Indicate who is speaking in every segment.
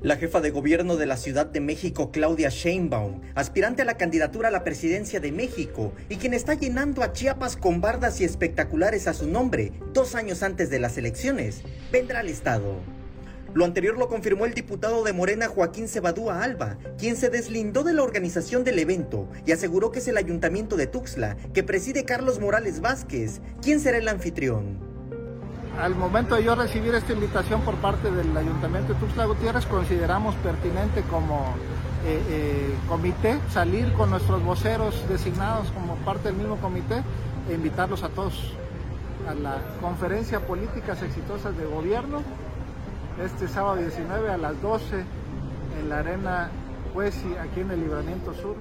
Speaker 1: La jefa de gobierno de la Ciudad de México, Claudia Sheinbaum, aspirante a la candidatura a la presidencia de México y quien está llenando a Chiapas con bardas y espectaculares a su nombre dos años antes de las elecciones, vendrá al Estado. Lo anterior lo confirmó el diputado de Morena Joaquín Cebadúa Alba, quien se deslindó de la organización del evento y aseguró que es el ayuntamiento de Tuxtla, que preside Carlos Morales Vázquez, quien será el anfitrión
Speaker 2: al momento de yo recibir esta invitación por parte del Ayuntamiento de Tuxtla Gutiérrez, consideramos pertinente como eh, eh, comité salir con nuestros voceros designados como parte del mismo comité e invitarlos a todos a la conferencia Políticas Exitosas de Gobierno este sábado 19 a las 12 en la Arena Huesi, aquí en el Libramiento Sur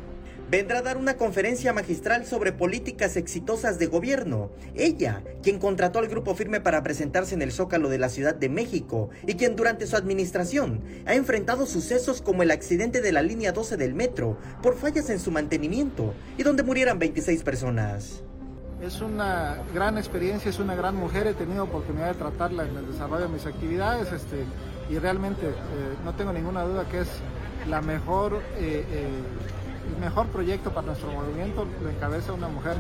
Speaker 1: vendrá a dar una conferencia magistral sobre políticas exitosas de gobierno. Ella, quien contrató al grupo firme para presentarse en el Zócalo de la Ciudad de México y quien durante su administración ha enfrentado sucesos como el accidente de la línea 12 del metro por fallas en su mantenimiento y donde murieran 26 personas.
Speaker 2: Es una gran experiencia, es una gran mujer, he tenido oportunidad de tratarla en el desarrollo de mis actividades este, y realmente eh, no tengo ninguna duda que es la mejor eh, eh, el mejor proyecto para nuestro movimiento lo encabeza una mujer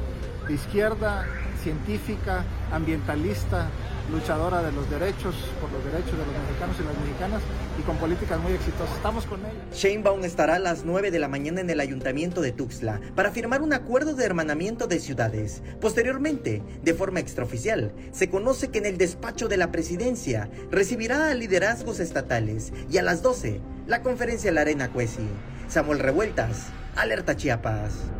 Speaker 2: de izquierda, científica, ambientalista, luchadora de los derechos, por los derechos de los mexicanos y las mexicanas y con políticas muy exitosas. Estamos con ella.
Speaker 1: Sheinbaum estará a las 9 de la mañana en el ayuntamiento de Tuxtla para firmar un acuerdo de hermanamiento de ciudades. Posteriormente, de forma extraoficial, se conoce que en el despacho de la presidencia recibirá a liderazgos estatales y a las 12 la conferencia en la Arena Cuesi. Samuel Revueltas, Alerta Chiapas.